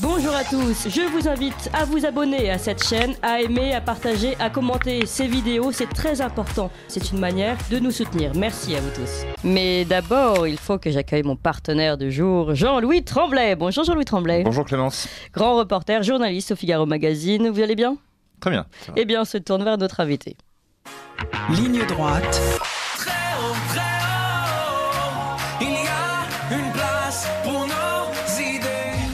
Bonjour à tous, je vous invite à vous abonner à cette chaîne, à aimer, à partager, à commenter ces vidéos, c'est très important. C'est une manière de nous soutenir. Merci à vous tous. Mais d'abord, il faut que j'accueille mon partenaire du jour, Jean-Louis Tremblay. Bonjour Jean-Louis Tremblay. Bonjour Clémence. Grand reporter, journaliste au Figaro Magazine. Vous allez bien? Très bien. Eh bien, on se tourne vers notre invité. Ligne droite.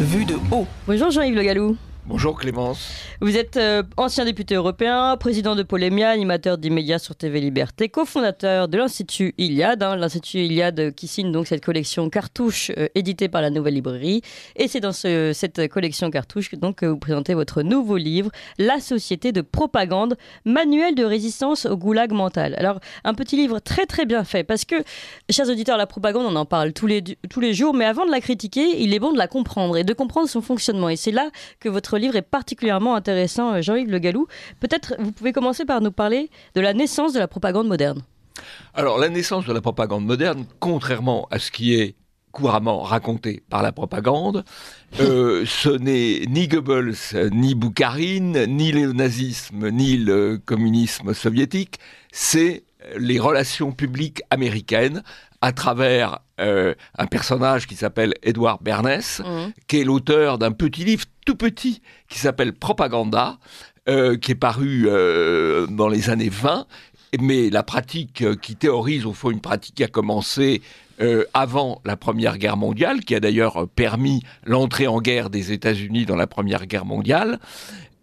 Vue de haut. Bonjour Jean-Yves Le Gallou. Bonjour Clémence. Vous êtes euh, ancien député européen, président de Polémia, animateur d'immédiat sur TV Liberté, cofondateur de l'Institut Iliade, hein, l'Institut Iliade qui signe donc cette collection cartouche euh, éditée par la Nouvelle Librairie. Et c'est dans ce- cette collection cartouche que, donc, que vous présentez votre nouveau livre, La Société de propagande, manuel de résistance au goulag mental. Alors, un petit livre très très bien fait parce que, chers auditeurs, la propagande, on en parle tous les, tous les jours, mais avant de la critiquer, il est bon de la comprendre et de comprendre son fonctionnement. Et c'est là que votre livre est particulièrement intéressant, euh, Jean-Yves Le Gallou. Peut-être vous pouvez commencer par nous parler de la naissance de la propagande moderne. Alors, la naissance de la propagande moderne, contrairement à ce qui est couramment raconté par la propagande, euh, ce n'est ni Goebbels, ni Boukharine, ni le nazisme, ni le communisme soviétique, c'est les relations publiques américaines à travers euh, un personnage qui s'appelle Edward Bernays, qui est l'auteur d'un petit livre tout petit qui s'appelle Propaganda, euh, qui est paru euh, dans les années 20 mais la pratique qui théorise au fond une pratique qui a commencé euh, avant la Première Guerre mondiale, qui a d'ailleurs permis l'entrée en guerre des États-Unis dans la Première Guerre mondiale,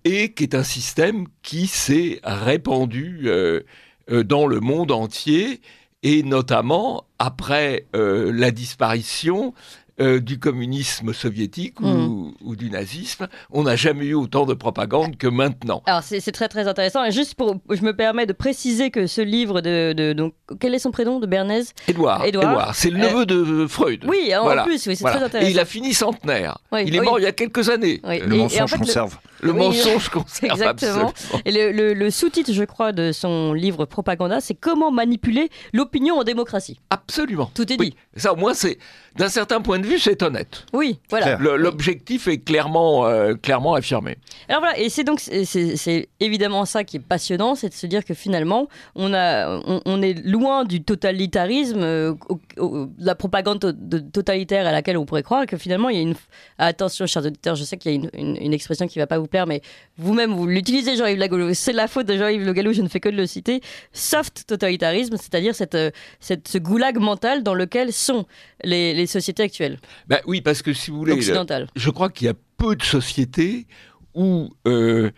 et qui est un système qui s'est répandu euh, dans le monde entier, et notamment après euh, la disparition euh, du communisme soviétique ou, ou du nazisme, on n'a jamais eu autant de propagande que maintenant. Alors c'est très très intéressant. Et juste pour, je me permets de préciser que ce livre de, de- donc quel est son prénom de Bernays? Édouard, Édouard. Édouard, c'est le neveu de Freud. Oui, en Voilà, plus, oui, c'est voilà. très intéressant. Et il a fini centenaire. Oui, il est oui. mort il y a quelques années. Oui. Le Et- et mensonge en fait, conserve. Le Oui, mensonge conserve Exactement. absolument. Et le, le- le sous-titre, je crois, de son livre Propaganda, c'est Comment manipuler l'opinion en démocratie. Absolument. Tout est Oui. dit. Ça, au moins, c'est d'un certain point de vue, c'est honnête. Oui, voilà. Le- L'objectif est clairement, euh, clairement affirmé. Alors voilà, et c'est donc c'est- évidemment ça qui est passionnant, c'est de se dire que finalement on a on, on est loin du totalitarisme, euh, au- au- de la propagande to- de- totalitaire à laquelle on pourrait croire, et que finalement il y a une attention, chers auditeurs, je sais qu'il y a une, une- une expression qui va pas vous plaire, mais vous-même vous l'utilisez, Jean-Yves Lagallou. C'est la faute de Jean-Yves Le Gallou, je ne fais que de le citer. Soft totalitarisme, c'est-à-dire cette, euh, cette ce goulag mental dans lequel sont les, les sociétés actuelles Ben oui, parce que si vous voulez, le- occidentales. je crois qu'il y a peu de sociétés où euh,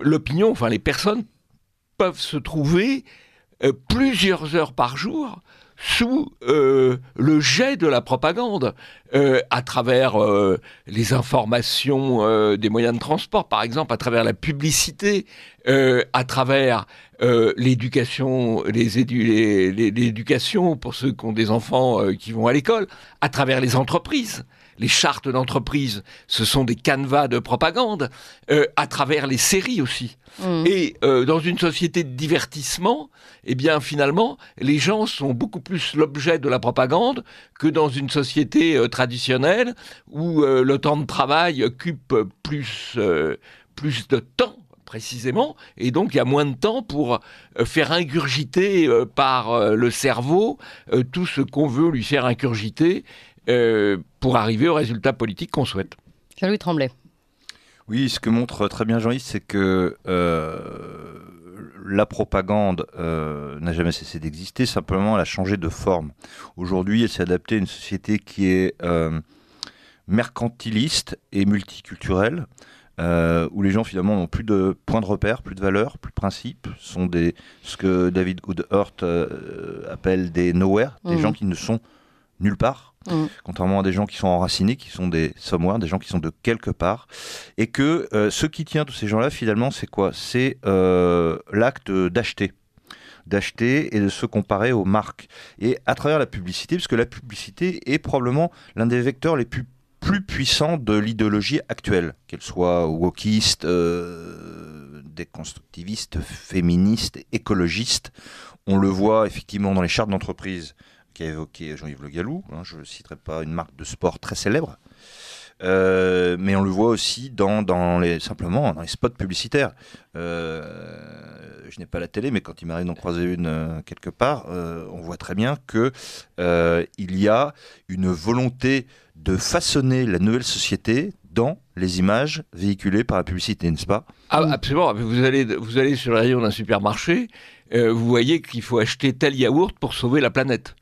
l'opinion, enfin les personnes peuvent se trouver euh, plusieurs heures par jour sous euh, le jet de la propagande, euh, à travers euh, les informations euh, des moyens de transport, par exemple, à travers la publicité, à travers l'éducation, les édu- les- les- pour ceux qui ont des enfants qui vont à l'école, à travers les entreprises. Les chartes d'entreprise, ce sont des canevas de propagande, euh, à travers les séries aussi. Mm. Et euh, dans une société de divertissement, eh bien finalement, les gens sont beaucoup plus l'objet de la propagande que dans une société euh, traditionnelle où le temps de travail occupe plus, plus de temps précisément, et donc il y a moins de temps pour faire ingurgiter par le cerveau tout ce qu'on veut lui faire ingurgiter euh, pour arriver au résultat politique qu'on souhaite. Jean-Louis Tremblay. Oui, ce que montre très bien Jean-Yves, c'est que euh, la propagande euh, n'a jamais cessé d'exister, simplement elle a changé de forme. Aujourd'hui, elle s'est adaptée à une société qui est euh, mercantiliste et multiculturelle, euh, où les gens finalement n'ont plus de points de repère, plus de valeurs, plus de principes, sont des, ce que David Goodhart euh, appelle des nowhere, des Mhm. gens qui ne sont nulle part, Mhm. contrairement à des gens qui sont enracinés, qui sont des somewhere, des gens qui sont de quelque part, et que euh, ce qui tient tous ces gens-là, finalement, c'est quoi? C'est euh, l'acte d'acheter d'acheter et de se comparer aux marques. Et à travers la publicité, parce que la publicité est probablement l'un des vecteurs les plus, plus puissants de l'idéologie actuelle, qu'elle soit wokiste, euh, déconstructiviste, féministe, écologiste. On le voit effectivement dans les chartes d'entreprise qu'a évoqué Jean-Yves Le Gallou. hein, je ne citerai pas une marque de sport très célèbre. Euh, mais on le voit aussi dans, dans les, simplement dans les spots publicitaires. Euh, je n'ai pas la télé, mais quand il m'arrive d'en croiser une euh, quelque part, on voit très bien que euh, il y a une volonté de façonner la nouvelle société dans les images véhiculées par la publicité, n'est-ce pas? Ah, absolument. Vous allez, vous allez sur le rayon d'un supermarché, vous voyez qu'il faut acheter tel yaourt pour sauver la planète.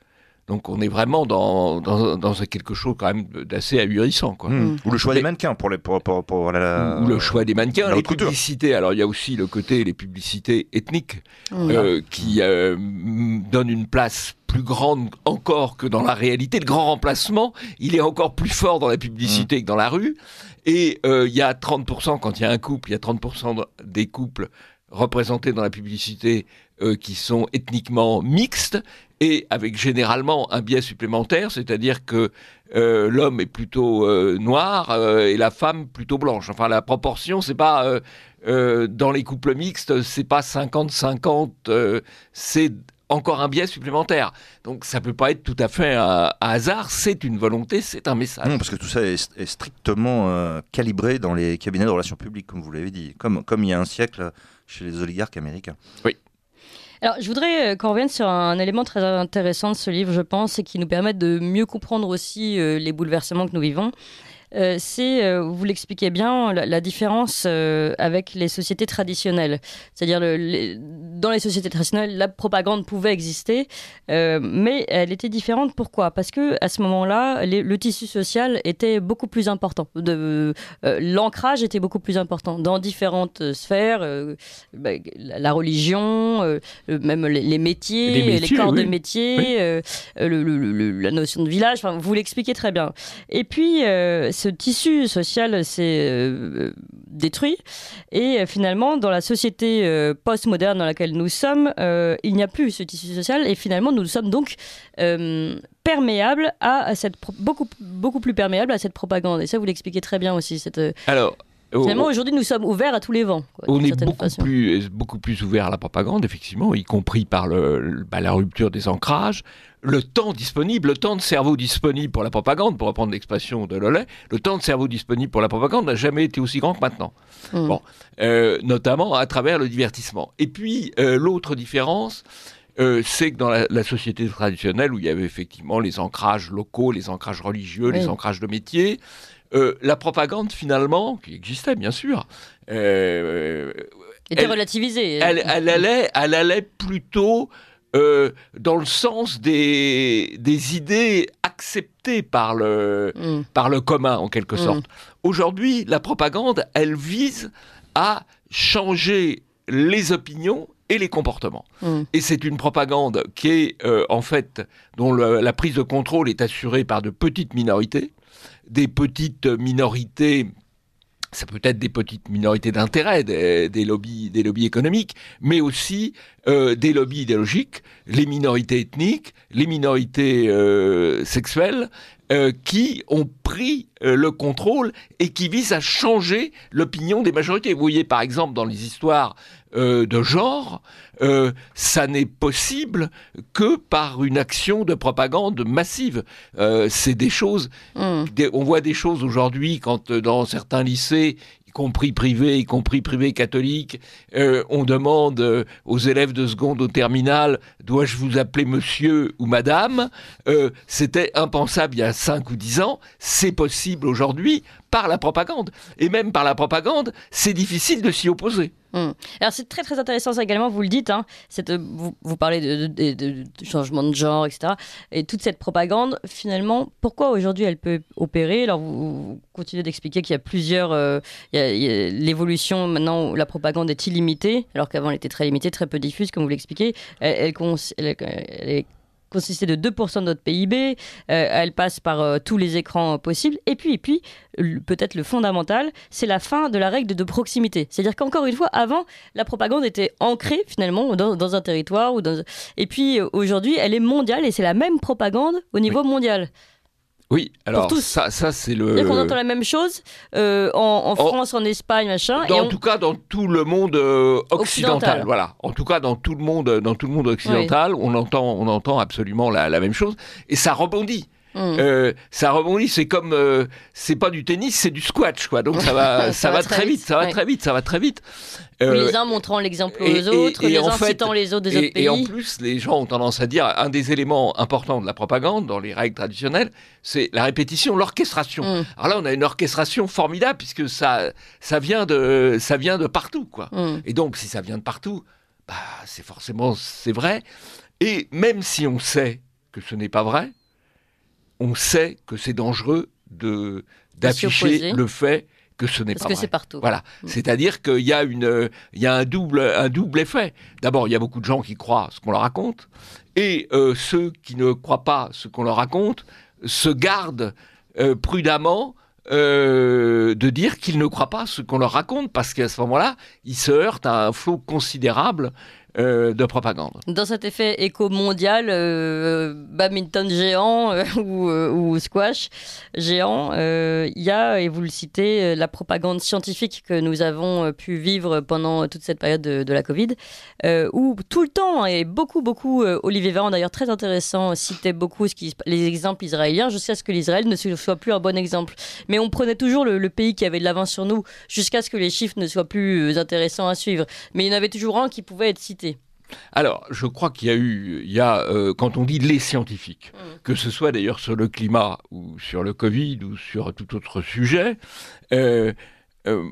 Donc on est vraiment dans, dans, dans quelque chose quand même d'assez ahurissant. Quoi. Hmm. Ou le choix Mais- des mannequins pour les pour, pour, pour la- Ou le choix des mannequins, la les couture. publicités. Alors il y a aussi le côté les publicités ethniques Mm. euh, qui euh, donnent une place plus grande encore que dans la réalité. Le grand remplacement, il est encore plus fort dans la publicité que dans la rue. Et euh, il y a 30%, quand il y a un couple, il y a 30% de- des couples représentés dans la publicité euh, qui sont ethniquement mixtes et avec généralement un biais supplémentaire, c'est-à-dire que euh, l'homme est plutôt euh, noir euh, et la femme plutôt blanche. Enfin, la proportion, c'est pas dans les couples mixtes, c'est pas 50-50, euh, c'est encore un biais supplémentaire. Donc ça peut pas être tout à fait un, un hasard, c'est une volonté, c'est un message. Non, parce que tout ça est, est strictement calibré dans les cabinets de relations publiques, comme vous l'avez dit, comme, comme il y a un siècle chez les oligarques américains. Alors, je voudrais euh, qu'on revienne sur un élément très intéressant de ce livre, je pense, et qui nous permet de mieux comprendre aussi euh, les bouleversements que nous vivons. Euh, c'est, euh, vous l'expliquez bien, la, la différence euh, avec les sociétés traditionnelles. C'est-à-dire, le- les- dans les sociétés traditionnelles, la propagande pouvait exister, euh, mais elle était différente. Pourquoi? Parce que à ce moment-là, les- le tissu social était beaucoup plus important. De, euh, l'ancrage était beaucoup plus important dans différentes euh, sphères. euh, bah, la, religion, euh, euh, même les, les métiers, Les les, métiers, corps de oui. métier, Oui. euh, euh, le- le- le- la notion de village. Enfin, vous l'expliquez très bien. Et puis, euh, tissu social s'est euh, détruit. Et euh, finalement, dans la société euh, post-moderne dans laquelle nous sommes, euh, il n'y a plus ce tissu social. Et finalement, nous sommes donc perméables à, cette beaucoup beaucoup plus perméables à cette propagande. Et ça, vous l'expliquez très bien aussi. Cette, Alors, finalement, aujourd'hui, nous sommes ouverts à tous les vents. quoi, on est beaucoup façon. plus, beaucoup plus ouvert à la propagande, effectivement, y compris par le, bah, la rupture des ancrages, le temps disponible, le temps de cerveau disponible pour la propagande, pour reprendre l'expression de Lollet, le temps de cerveau disponible pour la propagande n'a jamais été aussi grand que maintenant. Mm. Bon, euh, notamment à travers le divertissement. Et puis, euh, l'autre différence, euh, c'est que dans la, la société traditionnelle, où il y avait effectivement les ancrages locaux, les ancrages religieux, les ancrages de métier, euh, la propagande, finalement, qui existait bien sûr, euh, était elle- relativisé. elle, elle allait, elle allait plutôt euh, dans le sens des, des idées acceptées par le, Mm. par le commun, en quelque Mm. sorte. Aujourd'hui, la propagande, elle vise à changer les opinions et les comportements. Mm. Et c'est une propagande qui est, euh, en fait, dont le- la prise de contrôle est assurée par de petites minorités, des petites minorités ça peut être des petites minorités d'intérêt, des, des lobbies, des lobbies économiques, mais aussi euh, des lobbies idéologiques, les minorités ethniques, les minorités euh, sexuelles, euh, qui ont pris euh, le contrôle et qui visent à changer l'opinion des majorités. Vous voyez par exemple dans les histoires euh, de genre, ça n'est possible que par une action de propagande massive. C'est des choses Mm. des- on voit des choses aujourd'hui quand dans certains lycées, compris privés, y compris privés catholiques, euh, on demande euh, aux élèves de seconde au terminal, dois-je vous appeler monsieur ou madame? Euh, C'était impensable il y a 5 ou 10 ans, c'est possible aujourd'hui par la propagande. Et même par la propagande, c'est difficile de s'y opposer. Mm. Alors c'est très très intéressant ça également, vous le dites, hein, euh, vous, parlez de, de- changement de genre, etc. Et toute cette propagande, finalement, pourquoi aujourd'hui elle peut opérer? Alors vous, vous continuez d'expliquer qu'il y a plusieurs... euh, L'évolution, maintenant, la propagande est illimitée, alors qu'avant elle était très limitée, très peu diffuse, comme vous l'expliquez. Elle est consistait de 2% de notre PIB, euh, elle passe par euh, tous les écrans euh, possibles, et puis, et puis peut-être le fondamental, c'est la fin de la règle de proximité. C'est-à-dire qu'encore une fois, avant, la propagande était ancrée finalement dans, dans un territoire, ou dans... et puis aujourd'hui, elle est mondiale, et c'est la même propagande au niveau mondial. Oui, alors tous. ça, ça c'est le... Qu'on entend la même chose euh, en, en. France, en Espagne, machin, et Dans, on- En tout cas, dans tout le monde euh, occidental, Occidental. voilà. En tout cas, dans tout le monde, dans tout le monde occidental, on entend, on entend absolument la, la même chose, et ça rebondit. Mm. euh, ça rebondit. C'est comme, c'est pas du tennis, c'est du squash, quoi. Donc ça va, ça, va, très vite, ça va ouais. très vite, ça va très vite. Euh, les uns montrant l'exemple aux et- autres, et les uns fait- citant les autres des et, autres pays. et en plus, les gens ont tendance à dire un des éléments importants de la propagande dans les règles traditionnelles, c'est la répétition, l'orchestration. Mm. Alors là, on a une orchestration formidable puisque ça, ça vient de, ça vient de partout, quoi. Mm. Et donc, si ça vient de partout, bah, c'est forcément c'est vrai. Et même si on sait que ce n'est pas vrai, on sait que c'est dangereux de d'afficher le fait que ce n'est Parce pas que vrai. c'est partout. Voilà, Mm. c'est-à-dire qu'il y a une, il y a un double, un double effet. D'abord, il y a beaucoup de gens qui croient ce qu'on leur raconte, et euh, ceux qui ne croient pas ce qu'on leur raconte se gardent euh, prudemment euh, de dire qu'ils ne croient pas ce qu'on leur raconte, parce qu'à ce moment-là, ils se heurtent à un flot considérable euh, de propagande. Dans cet effet éco-mondial, euh, badminton géant euh, ou, squash géant, il y a, et vous le citez, la propagande scientifique que nous avons pu vivre pendant toute cette période de, la Covid, où tout le temps, et beaucoup, beaucoup, Olivier Véran d'ailleurs très intéressant, citait beaucoup les exemples israéliens, jusqu'à ce que l'Israël ne soit plus un bon exemple. Mais on prenait toujours le, le pays qui avait de l'avance sur nous, jusqu'à ce que les chiffres ne soient plus intéressants à suivre. Mais il y en avait toujours un qui pouvait être cité. Alors, je crois qu'il y a eu, il y a, euh, quand on dit les scientifiques, Mm. que ce soit d'ailleurs sur le climat ou sur le Covid ou sur tout autre sujet, euh, euh,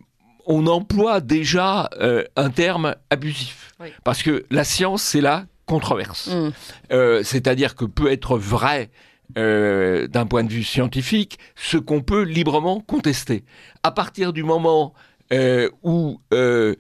on emploie déjà un terme abusif. Oui. Parce que la science, c'est la controverse. Mm. C'est-à-dire que peut être vrai euh, d'un point de vue scientifique ce qu'on peut librement contester. À partir du moment euh, où euh,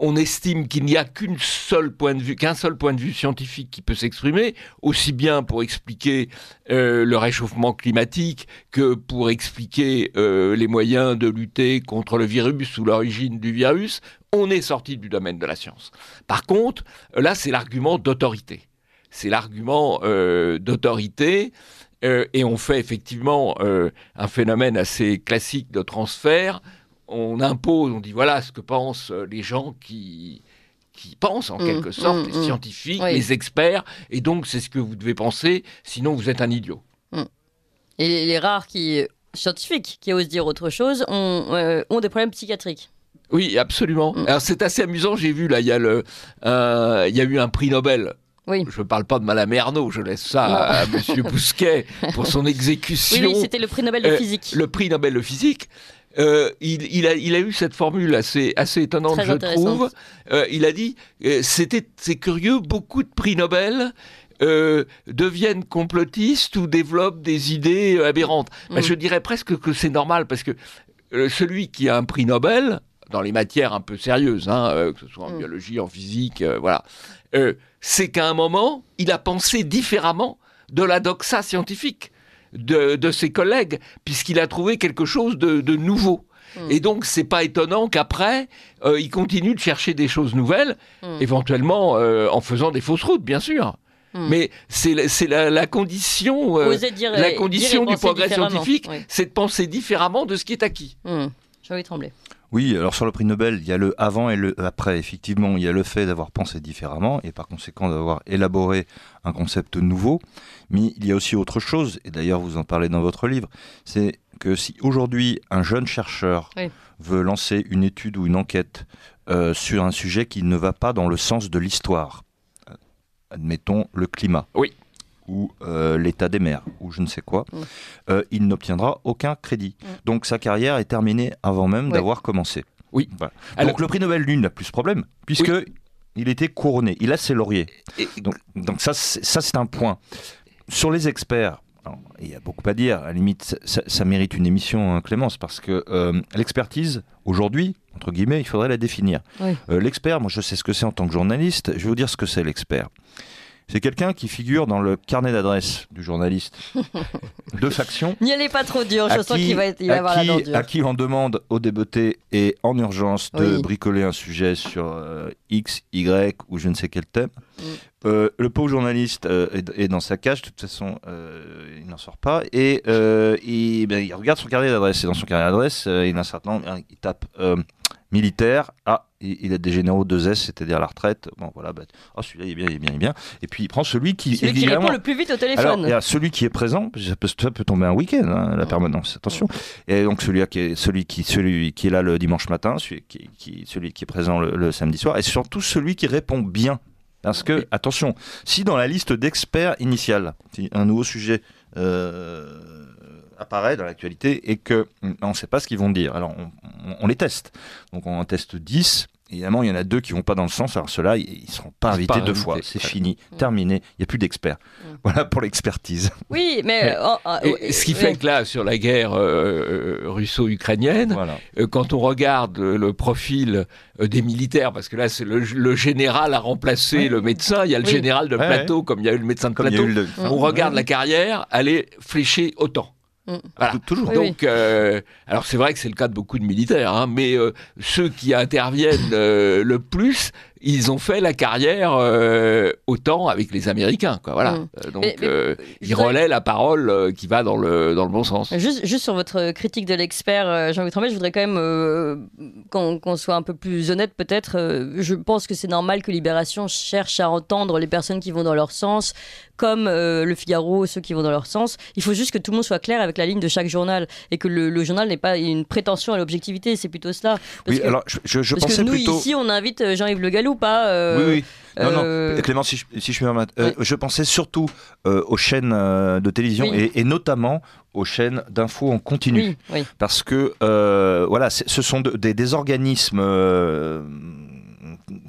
on estime qu'il n'y a qu'une seule point de vue, qu'un seul point de vue scientifique qui peut s'exprimer, aussi bien pour expliquer euh, le réchauffement climatique que pour expliquer euh, les moyens de lutter contre le virus ou l'origine du virus, on est sorti du domaine de la science. Par contre, là, c'est l'argument d'autorité. C'est l'argument euh, d'autorité. euh, et on fait effectivement euh, un phénomène assez classique de transfert. On impose, on dit voilà ce que pensent euh, les gens qui, qui pensent en Mm, quelque sorte, mm, les mm. scientifiques, Oui. les experts, et donc c'est ce que vous devez penser, sinon vous êtes un idiot. Et les, rares qui, scientifiques qui osent dire autre chose ont, euh, ont des problèmes psychiatriques. Oui, absolument. Alors c'est assez amusant, j'ai vu là, il y, a le, euh, il y a eu un prix Nobel. Oui. Je ne parle pas de Madame Ernaud, je laisse ça Non. à Monsieur Bousquet pour son Oui, exécution. oui, c'était le prix Nobel de Euh, physique. le prix Nobel de physique. Euh, il, il a, il a eu cette formule assez, assez étonnante, je trouve. Euh, il a dit, euh, c'était, c'est curieux, beaucoup de prix Nobel euh, deviennent complotistes ou développent des idées aberrantes. Ben, Mm. je dirais presque que c'est normal parce que euh, celui qui a un prix Nobel dans les matières un peu sérieuses, hein, euh, que ce soit en Mm. biologie, en physique, voilà, c'est qu'à un moment, il a pensé différemment de la doxa scientifique de, de ses collègues, puisqu'il a trouvé quelque chose de, de nouveau. Mm. Et donc, c'est pas étonnant qu'après, euh, il continue de chercher des choses nouvelles, Mm. éventuellement euh, en faisant des fausses routes, bien sûr. Mm. Mais c'est la- la, la condition, euh, dire, la dire condition du progrès scientifique, Oui. c'est de penser différemment de ce qui est acquis. Jean-Louis Tremblay. Oui, alors sur le prix Nobel, il y a le avant et le après. Effectivement, il y a le fait d'avoir pensé différemment et par conséquent d'avoir élaboré un concept nouveau. Mais il y a aussi autre chose, et d'ailleurs vous en parlez dans votre livre, c'est que si aujourd'hui un jeune chercheur Oui. veut lancer une étude ou une enquête euh, sur un sujet qui ne va pas dans le sens de l'histoire, euh, admettons le climat. Oui. Ou euh, l'état des mers, ou je ne sais quoi, euh, il n'obtiendra aucun crédit. Donc sa carrière est terminée avant même Oui. d'avoir commencé. Oui. Voilà. Alors- Donc le prix Nobel, lui, n'a plus ce problème, puisque il était couronné, il a ses lauriers. Et- Donc, donc ça, c'est- ça c'est un point. Sur les experts, il y a beaucoup à dire. À la limite, ça, ça mérite une émission, hein, Clémence, parce que euh, l'expertise, aujourd'hui, entre guillemets, il faudrait la définir. Oui. Euh, l'expert, moi je sais ce que c'est en tant que journaliste. Je vais vous dire ce que c'est l'expert. C'est quelqu'un qui figure dans le carnet d'adresse du journaliste de faction. N'y allez pas trop dur, À je sens qui- qu'il va, être- il va à avoir la qui- dent dure. à qui on demande au débeauté et en urgence de Oui. bricoler un sujet sur euh, X, Y ou je ne sais quel thème. Mm. Euh, le pauvre journaliste euh, est, est dans sa cage, de toute façon, euh, il n'en sort pas. Et euh, il, ben, il regarde son carnet d'adresse. Et dans son carnet d'adresse, euh, il, a un certain nombre- il tape euh, militaire. Ah, il, a des généraux 2S, c'est-à-dire la retraite. Bon, voilà, bah, oh, celui-là, il est bien, il est bien, il est bien. Et puis il prend celui qui, Celui qui répond le plus vite au alors, téléphone. il y a celui qui est présent, ça peut, ça peut tomber un week-end, hein, la permanence, attention. Et donc celui, qui est, celui, qui, celui qui est là le dimanche matin, celui qui, qui- celui qui est présent le, le samedi soir, et surtout celui qui répond bien. Parce que, attention, si dans la liste d'experts initiale, un nouveau sujet euh, apparaît dans l'actualité et que hum, on ne sait pas ce qu'ils vont dire, alors on, on- on les teste. Donc on en teste 10. Évidemment, il y en a deux qui vont pas dans le sens. Alors ceux-là, ils ne seront pas invités pas deux fois. C'est fini, terminé. Il n'y a plus d'experts. Mm. Voilà pour l'expertise. Oui, mais. euh, Et oui, ce qui oui. fait que là, sur la guerre euh, euh, russo-ukrainienne, Voilà. euh, quand on regarde euh, le profil euh, des militaires, parce que là, c'est le, le général a remplacé Ouais. le médecin, il y a le Oui. général de Ouais, plateau, comme il y a eu le médecin de Comme plateau. le. On regarde la carrière, elle est fléchée autant. Voilà. Toujours. Donc, euh, alors c'est vrai que c'est le cas de beaucoup de militaires, hein, mais euh, ceux qui interviennent euh, le plus, ils ont fait la carrière euh, autant avec les Américains, quoi. Voilà. Mm. Euh, donc, Mais- mais euh, ils relaient la parole qui va dans le dans le bon sens. Juste, juste sur votre critique de l'expert Jean-Louis Tremblay, je voudrais quand même qu'on soit un peu plus honnête peut-être. Je pense que c'est normal que Libération cherche à entendre les personnes qui vont dans leur sens, comme Le Figaro, ceux qui vont dans leur sens. Il faut juste que tout le monde soit clair avec la ligne de chaque journal et que le, le journal n'est pas une prétention à l'objectivité, c'est plutôt cela. Parce Oui, que, alors je, je- parce que nous plutôt. ici, on invite Jean-Yves Le Gallou, pas. euh, oui, oui. Non, euh, non. Clément, si je, si je me euh, Oui. je pensais surtout euh, aux chaînes euh, de télévision Oui. et, et notamment aux chaînes d'infos en continu. Oui. Parce que euh, voilà, ce sont de- des, des organismes euh,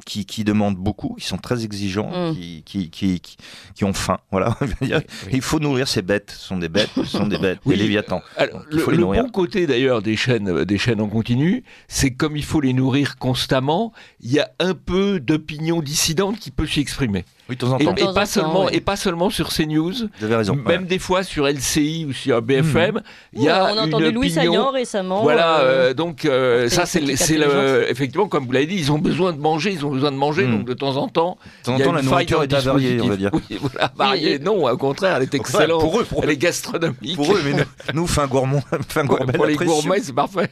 qui, qui demandent beaucoup, qui sont très exigeants, Mm. qui, qui, qui, qui- qui ont faim. Voilà. Il faut nourrir ces bêtes. Ce sont des bêtes, ce sont des bêtes, Oui. des léviathans. Alors, le, le nourrir. bon côté d'ailleurs des chaînes, euh, des chaînes en continu, c'est que comme il faut les nourrir constamment, il y a un peu d'opinion dissidente qui peut s'y exprimer. Oui, de temps en Et, temps. Pas temps, seulement, oui. et pas seulement sur CNews, Vous avez raison. même des fois sur LCI ou sur BFM, il y on a a une entendu Louis opinion. Saillant récemment. Voilà, euh, euh, donc euh, ça c'est le- effectivement comme vous l'avez dit, ils ont besoin de manger, ils ont besoin de manger, Mm. donc de temps en temps, De temps en a temps, la nourriture est avariée, on va dire. Oui, voilà, variée, non, au contraire, elle est excellente, Pour eux, pour elle eux. est gastronomique. Pour eux, mais nous, nous fin gourmand, fin Pour, gourmet, pour les gourmets, c'est parfait.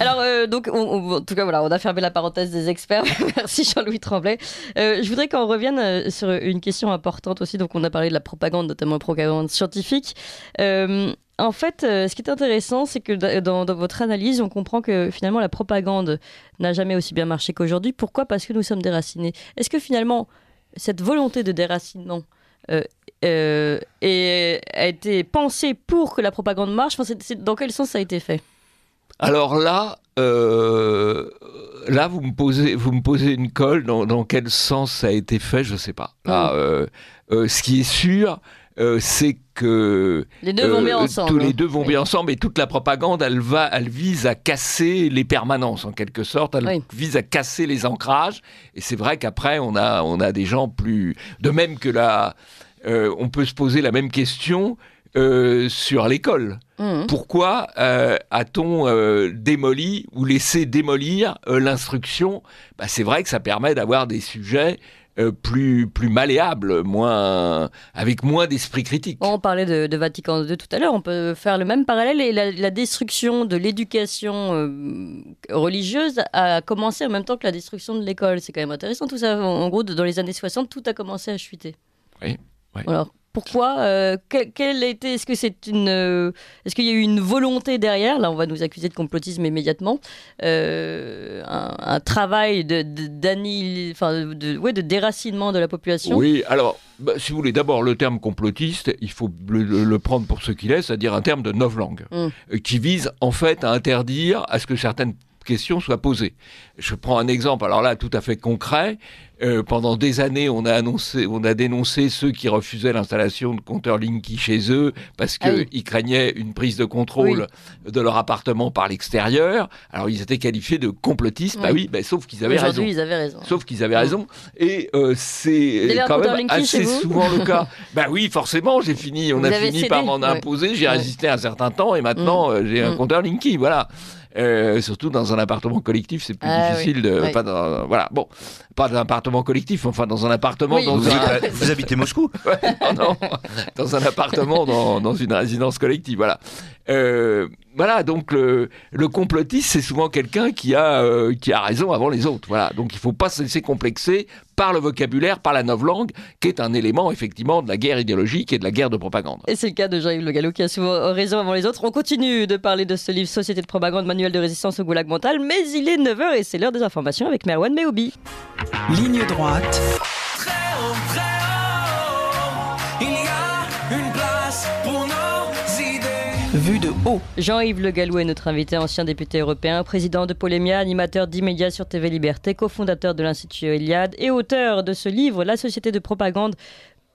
Alors, euh, donc, on- on- en tout cas, voilà, on a fermé la parenthèse des experts. Merci Jean-Louis Tremblay. Euh, je voudrais qu'on revienne euh, sur une question importante aussi. Donc, on a parlé de la propagande, notamment la propagande scientifique. En fait, ce qui est intéressant, c'est que da- dans, votre analyse, on comprend que finalement, la propagande n'a jamais aussi bien marché qu'aujourd'hui. Pourquoi? Parce que nous sommes déracinés. Est-ce que finalement, cette volonté de déracinement a été pensée pour que la propagande marche? Enfin, Dans quel sens ça a été fait? Alors là, euh, là vous me posez, vous me posez une colle. Dans, dans quel sens ça a été fait, je sais pas. Là, Mm. euh, euh, ce qui est sûr, euh, c'est que Les deux vont euh, bien ensemble. Tous hein. les deux vont Oui. bien ensemble et toute la propagande, elle va, elle vise à casser les permanences en quelque sorte. Elle Oui. vise à casser les ancrages. Et c'est vrai qu'après, on a, on a des gens plus. De même que là, euh, on peut se poser la même question euh, sur l'école. Mhm. Pourquoi euh, a-t-on euh, démoli ou laissé démolir l'instruction? Bah, C'est vrai que ça permet d'avoir des sujets euh, plus, plus malléables, moins, avec moins d'esprit critique. On parlait de, de Vatican II tout à l'heure, on peut faire le même parallèle et la, la destruction de l'éducation euh, religieuse a commencé en même temps que la destruction de l'école. C'est quand même intéressant tout ça. En, en gros, dans les années 60, tout a commencé à chuter. Oui, oui. Alors, pourquoi euh, quel, quel était, Est-ce que c'est une, euh, est-ce qu'il y a eu une volonté derrière? Là, on va nous accuser de complotisme immédiatement. Euh, un, un travail de, de, enfin, de, ouais, de déracinement de la population. Oui, alors, bah, si vous voulez, d'abord, le terme complotiste, il faut le, prendre pour ce qu'il est, c'est-à-dire un terme de novlangue, Mm. euh, qui vise en fait à interdire à ce que certaines questions soient posées. Je prends un exemple, alors là, tout à fait concret. Euh, pendant des années, on a annoncé, on a dénoncé ceux qui refusaient l'installation de compteurs Linky chez eux parce Ah qu'ils oui. craignaient une prise de contrôle de leur appartement par l'extérieur. Alors ils étaient qualifiés de complotistes. Bah Oui. oui, bah, sauf qu'ils avaient raison. Ils avaient raison. Sauf qu'ils avaient raison. Et euh, c'est quand même assez souvent le cas. ben oui, forcément, j'ai fini, on Vous a fini cédé, par m'en imposer, j'ai résisté un certain temps et maintenant euh, j'ai un Mm. compteur Linky, voilà. Euh, surtout dans un appartement collectif, c'est plus Ah difficile oui, de. oui. Pas dans, voilà, bon, pas dans un appartement collectif, enfin dans un appartement, Oui. dans Vous, un. habitez- vous habitez Moscou? Ouais, non, non, dans un appartement, dans, dans une résidence collective, voilà. Euh, voilà, donc le, le complotiste, c'est souvent quelqu'un qui a, euh, qui a raison avant les autres. Voilà, donc il ne faut pas se laisser complexer par le vocabulaire, par la novlangue, qui est un élément effectivement de la guerre idéologique et de la guerre de propagande. Et c'est le cas de Jean-Yves Le Gallo qui a souvent raison avant les autres. On continue de parler de ce livre Société de propagande, manuel de résistance au goulag mental, mais il est 9h et c'est l'heure des informations avec Merwan Meoubi. Ligne droite, de haut. Jean-Yves Le Gallou est notre invité, ancien député européen, président de Polémia, animateur d'immédiat sur TV Liberté, cofondateur de l'Institut Eliade et auteur de ce livre, La société de propagande.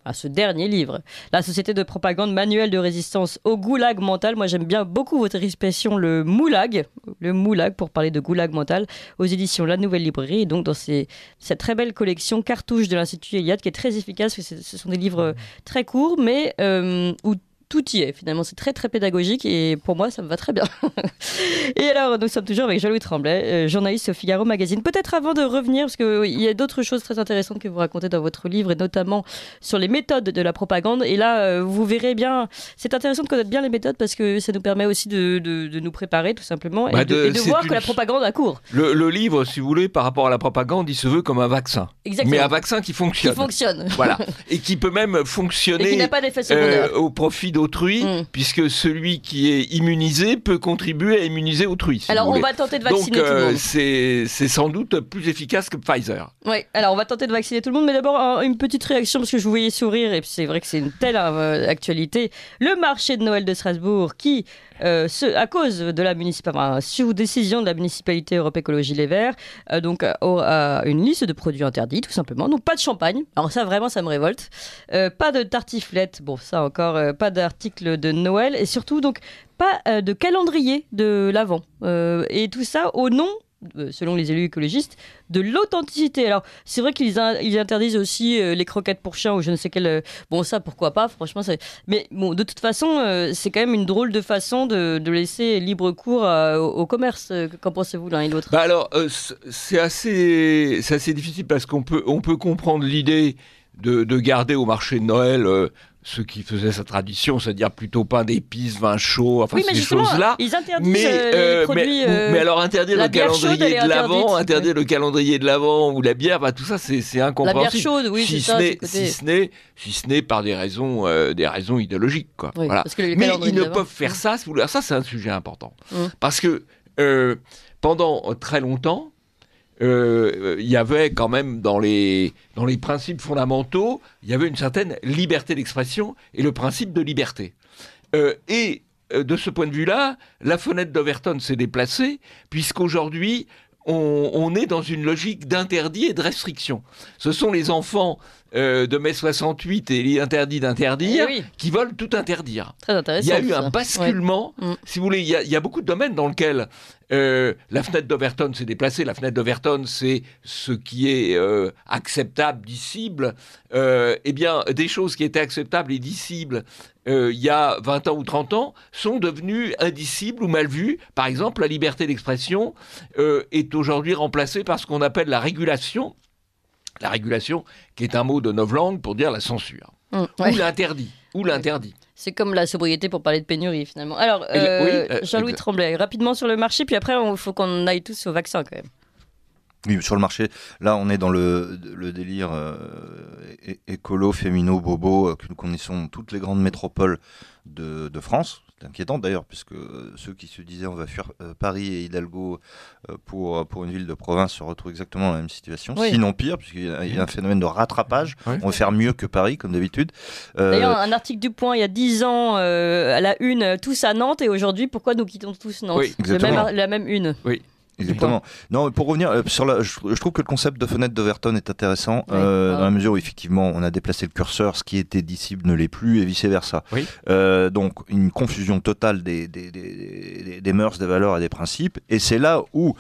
À ce dernier livre, La société de propagande manuel de résistance au goulag mental. Moi, j'aime bien beaucoup votre expression, le moulag, le moulag pour parler de goulag mental, aux éditions La Nouvelle Librairie. Et donc, dans cette très belle collection cartouche de l'Institut Eliade qui est très efficace, ce sont des livres très courts, mais euh, où tout y est finalement. C'est très très pédagogique et pour moi ça me va très bien. et alors nous sommes toujours avec Jean-Louis Tremblay, euh, journaliste au Figaro Magazine. Peut-être avant de revenir, parce qu'il y a d'autres choses très intéressantes que vous racontez dans votre livre et notamment sur les méthodes de la propagande. Et là euh, vous verrez bien, c'est intéressant de connaître bien les méthodes parce que ça nous permet aussi de, de- de nous préparer tout simplement Bah, et de, de- et de voir une- que la propagande a cours. Le, le livre, si vous voulez, par rapport à la propagande, il se veut comme un vaccin. Exactement. Mais un vaccin qui qui fonctionne. fonctionne. Voilà. Et qui peut même Et qui fonctionner pas euh, au profit d'autrui, Mm. puisque celui qui est immunisé peut contribuer à immuniser autrui. si alors on voulez. va tenter de Donc vacciner tout le euh, monde. c'est c'est sans doute plus efficace que Pfizer. Oui, alors on va tenter de vacciner tout le monde, mais d'abord un- une petite réaction parce que je vous voyais sourire et puis c'est vrai que c'est une telle euh, actualité. Le marché de Noël de Strasbourg qui, euh, se- à cause de la municipalité, sous décision de la municipalité Europe Écologie Les Verts, euh, donc euh, une liste de produits interdits tout simplement. Donc pas de champagne, alors ça vraiment ça me révolte. Euh, pas de tartiflette, bon ça encore, pas d'article de Noël et surtout donc pas de calendrier de l'Avent. Euh, et tout ça au nom selon les élus écologistes, de l'authenticité. Alors, c'est vrai qu'ils ils interdisent aussi euh, les croquettes pour chiens ou je ne sais quel. euh, bon, ça, pourquoi pas, franchement. Mais bon, de toute façon, euh, c'est quand même une drôle de façon de, laisser libre cours au, commerce. Euh, Qu'en pensez-vous l'un et l'autre? Bah alors, euh, c'est assez, assez difficile parce qu'on peut, on peut comprendre l'idée de, de garder au marché de Noël euh, ce qui faisait sa tradition, c'est-à-dire plutôt pain d'épices, vin chaud, enfin Oui, ces choses-là. ils interdisent Mais, euh, les euh, produits. mais, euh, mais alors interdire le calendrier de l'avant, interdire le calendrier de l'avant ou la bière, bah, tout ça c'est c'est la bière incompréhensible. chaude, oui, si, ce ça. n'est- si ce n'est si par des raisons euh, des raisons idéologiques quoi. Oui, voilà. Mais ils ne peuvent faire ça. si vous voulez. Alors ça c'est un sujet important Mm. parce que pendant très longtemps euh, il y avait quand même dans les, dans les principes fondamentaux, il y avait une certaine liberté d'expression et le principe de liberté. Euh, et euh, de ce point de vue-là, la fenêtre d'Overton s'est déplacée, puisqu'aujourd'hui, on, on est dans une logique d'interdit et de restriction. Ce sont les enfants euh, de mai 68 et les interdits d'interdire Eh oui, qui veulent tout interdire. très intéressant. Il y a eu ça. un basculement, Ouais. Mm. si vous voulez, il y, a, il y a beaucoup de domaines dans lesquels euh, la fenêtre d'Overton s'est déplacée. La fenêtre d'Overton, c'est ce qui est euh, acceptable, dissible. Eh bien, des choses qui étaient acceptables et dissibles il y a 20 ans ou 30 ans sont devenues indicibles ou mal vues. Par exemple, la liberté d'expression est aujourd'hui remplacée par ce qu'on appelle la régulation. La régulation, qui est un mot de novlangue pour dire la censure. Mm, ouais. Ou l'interdit. Ou l'interdit. C'est comme la sobriété pour parler de pénurie finalement. Alors, le- euh, oui, euh, Jean-Louis. Tremblay, rapidement sur le marché, puis après il faut qu'on aille tous au vaccin quand même. Oui, sur le marché, là, on est dans le, le délire euh, écolo, fémino, bobo, que nous connaissons toutes les grandes métropoles de, de France. C'est inquiétant d'ailleurs, puisque euh, ceux qui se disaient on va fuir euh, Paris et Hidalgo euh, pour, pour une ville de province se retrouvent exactement dans la même situation, Oui. sinon pire, puisqu'il y, y a un phénomène de rattrapage. Oui. On va faire mieux que Paris, comme d'habitude. Euh, D'ailleurs, un article du Point il y a 10 ans euh, à la une, tous à Nantes, et aujourd'hui, pourquoi nous quittons tous Nantes? Oui, exactement. même- La même une. Exactement. Non, pour revenir euh, sur la, je, je trouve que le concept de fenêtre d'Overton est intéressant euh, Ah. dans la mesure où effectivement on a déplacé le curseur, ce qui était dissible ne l'est plus et vice versa. Oui. Euh, donc une confusion totale des, des, des, des- des mœurs, des valeurs et des principes. Et c'est là où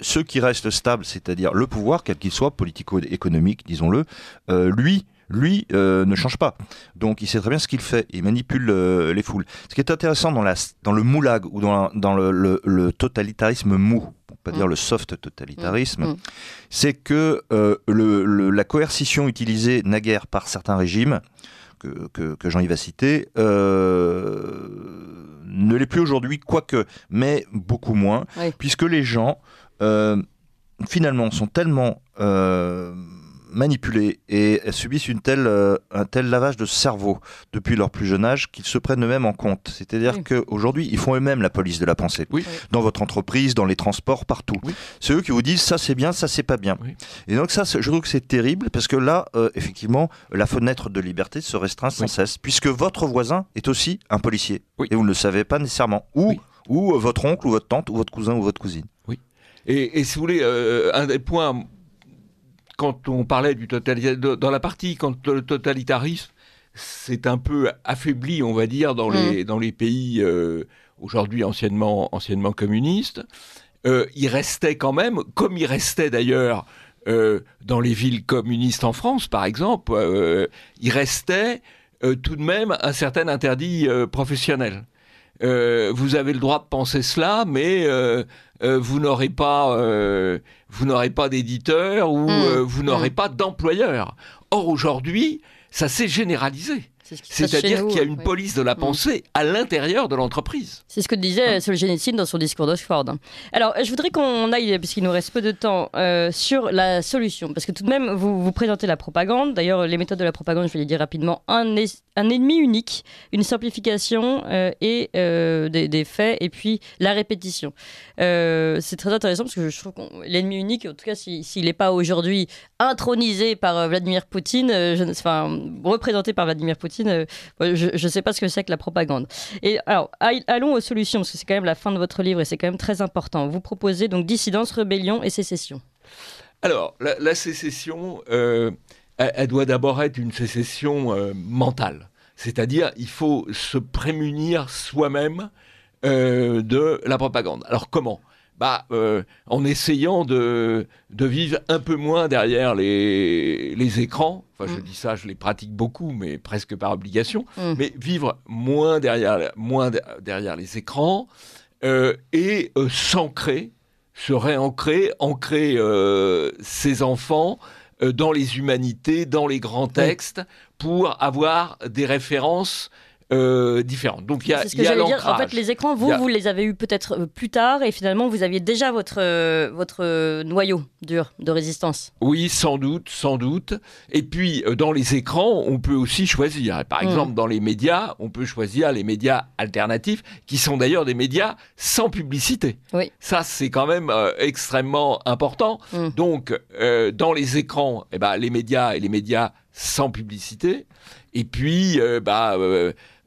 ceux qui restent stables, c'est-à-dire le pouvoir, quel qu'il soit, politico-économique, disons-le, lui. Lui euh, ne change pas, donc il sait très bien ce qu'il fait. Il manipule euh, les foules. Ce qui est intéressant dans, la, dans le moulag ou dans, la- dans le, le- le totalitarisme mou, pour pas Mm. dire le soft totalitarisme, Mm. c'est que euh, le- la coercition utilisée naguère par certains régimes, que, que, que Jean-Yves a cité, ne l'est plus aujourd'hui, quoique, mais beaucoup moins, Oui. puisque les gens, finalement, sont tellement manipulés et subissent une telle, euh, un tel lavage de cerveau depuis leur plus jeune âge qu'ils se prennent eux-mêmes en compte. C'est-à-dire Oui. qu'aujourd'hui, ils font eux-mêmes la police de la pensée. Oui. Dans votre entreprise, dans les transports, partout. Oui. C'est eux qui vous disent ça c'est bien, ça c'est pas bien. Oui. Et donc ça, je trouve que c'est terrible parce que là, euh, effectivement, la fenêtre de liberté se restreint sans Oui. cesse, puisque votre voisin est aussi un policier. Oui. Et vous ne le savez pas nécessairement. Ou, Oui. ou votre oncle, ou votre tante, ou votre cousin, ou votre cousine. Et, et si vous voulez, euh, un des points, quand on parlait du totalitarisme, dans la partie, quand le totalitarisme s'est un peu affaibli, on va dire, dans, les, dans les pays euh, aujourd'hui anciennement, anciennement communistes, euh, il restait quand même, comme il restait d'ailleurs euh, dans les villes communistes en France, par exemple, il restait tout de même un certain interdit professionnel. Vous avez le droit de penser cela, mais euh, vous n'aurez pas, euh, vous n'aurez pas d'éditeur ou Mm. euh, vous n'aurez Mm. pas d'employeur. Or aujourd'hui, ça s'est généralisé. C'est-à-dire qu'il y a une ouais. police de la Mm. pensée à l'intérieur de l'entreprise. C'est ce que disait Solzhenitsyn dans son discours d'Oxford. Alors, je voudrais qu'on aille, puisqu'il nous reste peu de temps, euh, sur la solution. Parce que tout de même, vous, vous présentez la propagande. D'ailleurs, les méthodes de la propagande, je vais les dire rapidement. Un, es- un ennemi unique, une simplification euh, et euh, des, des faits, et puis la répétition. C'est très intéressant parce que je trouve que l'ennemi unique, en tout cas, si- s'il n'est pas aujourd'hui intronisé par Vladimir Poutine, je enfin, représenté par Vladimir Poutine, euh, je ne sais pas ce que c'est que la propagande. Et alors, allons aux solutions, parce que c'est quand même la fin de votre livre et c'est quand même très important. Vous proposez donc dissidence, rébellion et sécession. Alors, la, sécession, euh, elle, doit d'abord être une sécession euh, mentale. C'est-à-dire, il faut se prémunir soi-même de la propagande. Alors, comment? Bah, euh, En essayant de, de vivre un peu moins derrière les, les écrans. Enfin, je Mm. dis ça, je les pratique beaucoup, mais presque par obligation. Mm. Mais vivre moins derrière, moins de- derrière les écrans euh, et euh, s'ancrer se réancrer, ancrer euh, ses enfants dans les humanités, dans les grands textes, pour avoir des références euh, différentes. Donc il y a, C'est ce que y a dire. En fait, les écrans, vous, a- vous les avez eus peut-être euh, plus tard et finalement, vous aviez déjà votre, euh, votre euh, noyau dur de résistance. Oui, sans doute, sans doute. Et puis, dans les écrans, on peut aussi choisir. Par Mm. exemple, dans les médias, on peut choisir les médias alternatifs, qui sont d'ailleurs des médias sans publicité. Oui. Ça, c'est quand même euh, extrêmement important. Mm. Donc, dans les écrans, eh ben, les médias et les médias sans publicité. Et puis, bah,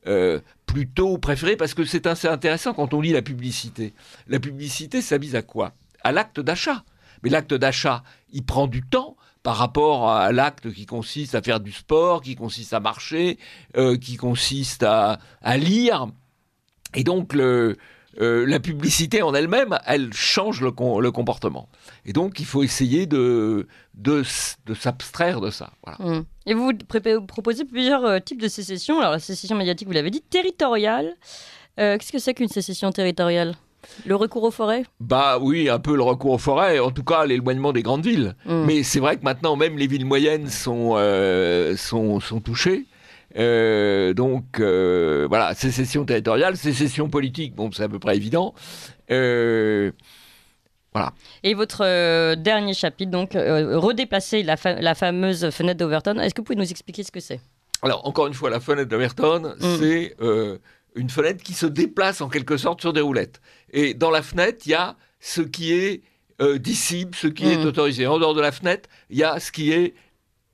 euh, plutôt préféré, parce que c'est assez intéressant quand on lit la publicité. La publicité, ça à quoi? À l'acte d'achat. Mais l'acte d'achat, il prend du temps par rapport à l'acte qui consiste à faire du sport, qui consiste à marcher, euh, qui consiste à, à lire. Et donc, le, euh, la publicité en elle-même, elle change le, com- le comportement. Et donc, il faut essayer de, de, s'abstraire de ça. Voilà. Mm. Et vous proposez plusieurs euh, types de sécession. Alors, la sécession médiatique, vous l'avez dit, territoriale. Euh, Qu'est-ce que c'est qu'une sécession territoriale? Le recours aux forêts? Bah oui, un peu le recours aux forêts, en tout cas l'éloignement des grandes villes. Mm. Mais c'est vrai que maintenant, même les villes moyennes sont, sont, sont touchées. Euh, donc euh, voilà, sécession territoriale, sécession politique, bon, c'est à peu près évident. Euh, Et votre dernier chapitre, donc, redéplacer la, fa- la fameuse fenêtre d'Overton. Est-ce que vous pouvez nous expliquer ce que c'est? Alors, encore une fois, la fenêtre d'Amerton, Mm. c'est une fenêtre qui se déplace en quelque sorte sur des roulettes. Et dans la fenêtre, il y a ce qui est euh, dissible, ce qui est Mm. autorisé. En dehors de la fenêtre, il y a ce qui est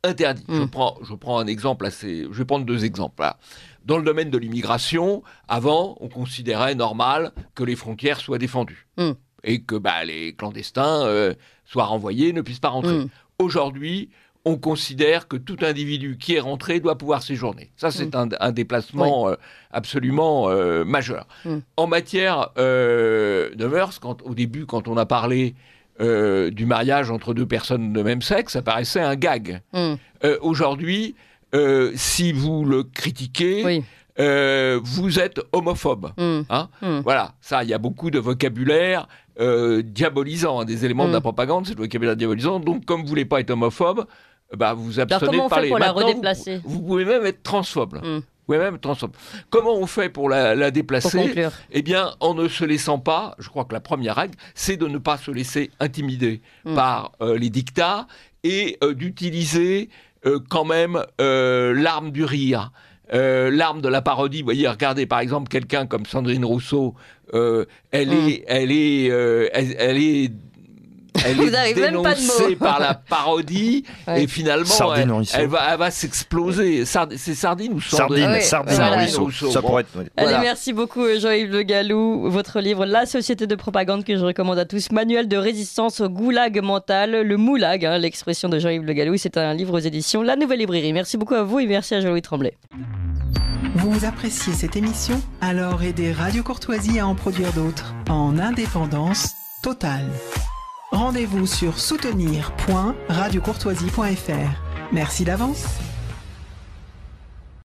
interdit. Je, Mm. prends, je prends un exemple assez. Je vais prendre deux exemples. là. Dans le domaine de l'immigration, avant, on considérait normal que les frontières soient défendues. Mm. Et que bah, les clandestins euh, soient renvoyés, ne puissent pas rentrer. Mm. Aujourd'hui, on considère que tout individu qui est rentré doit pouvoir séjourner. Ça, c'est un, un déplacement euh, absolument euh, majeur. En matière de mœurs, quand, au début, quand on a parlé euh, du mariage entre deux personnes de même sexe, ça paraissait un gag. Mm. Euh, Aujourd'hui, euh, si vous le critiquez, Oui. vous êtes homophobe. Mm. Hein Mm. Voilà, ça, il y a beaucoup de vocabulaire diabolisant, hein, des éléments de la propagande, c'est le vocabulaire diabolisant. Donc, comme vous voulez pas être homophobe, bah, vous Alors, abstenez de fait parler. pour la vous- redéplacer vous, pouvez même être transphobe. Ouais, même transforme. Comment on fait pour la, déplacer. Eh bien, en ne se laissant pas, je crois que la première règle, c'est de ne pas se laisser intimider Mm. par euh, les dictats et euh, d'utiliser euh, quand même l'arme du rire. l'arme de la parodie, vous voyez, regardez par exemple quelqu'un comme Sandrine Rousseau, elle, Mm. est, elle est, elle, elle est, elle Vous est avez même pas dénoncée par la parodie Ouais. et finalement Sardine elle, va, elle va s'exploser. C'est Sardine ou Sardine, Ouais, sardine, voilà. Rousseau. Rousseau, Ça pourrait être. Voilà. Allez, merci beaucoup euh, Jean-Yves Le Gallou. Votre livre La société de propagande que je recommande à tous, Manuel de résistance au goulag mental, le moulag, hein, l'expression de Jean-Yves Le Gallou. C'est un livre aux éditions La Nouvelle Librairie. Merci beaucoup à vous et merci à Jean-Louis Tremblay. Vous appréciez cette émission? Alors aidez Radio Courtoisie à en produire d'autres en indépendance totale. Rendez-vous sur soutenir.radiocourtoisie.fr. Merci d'avance.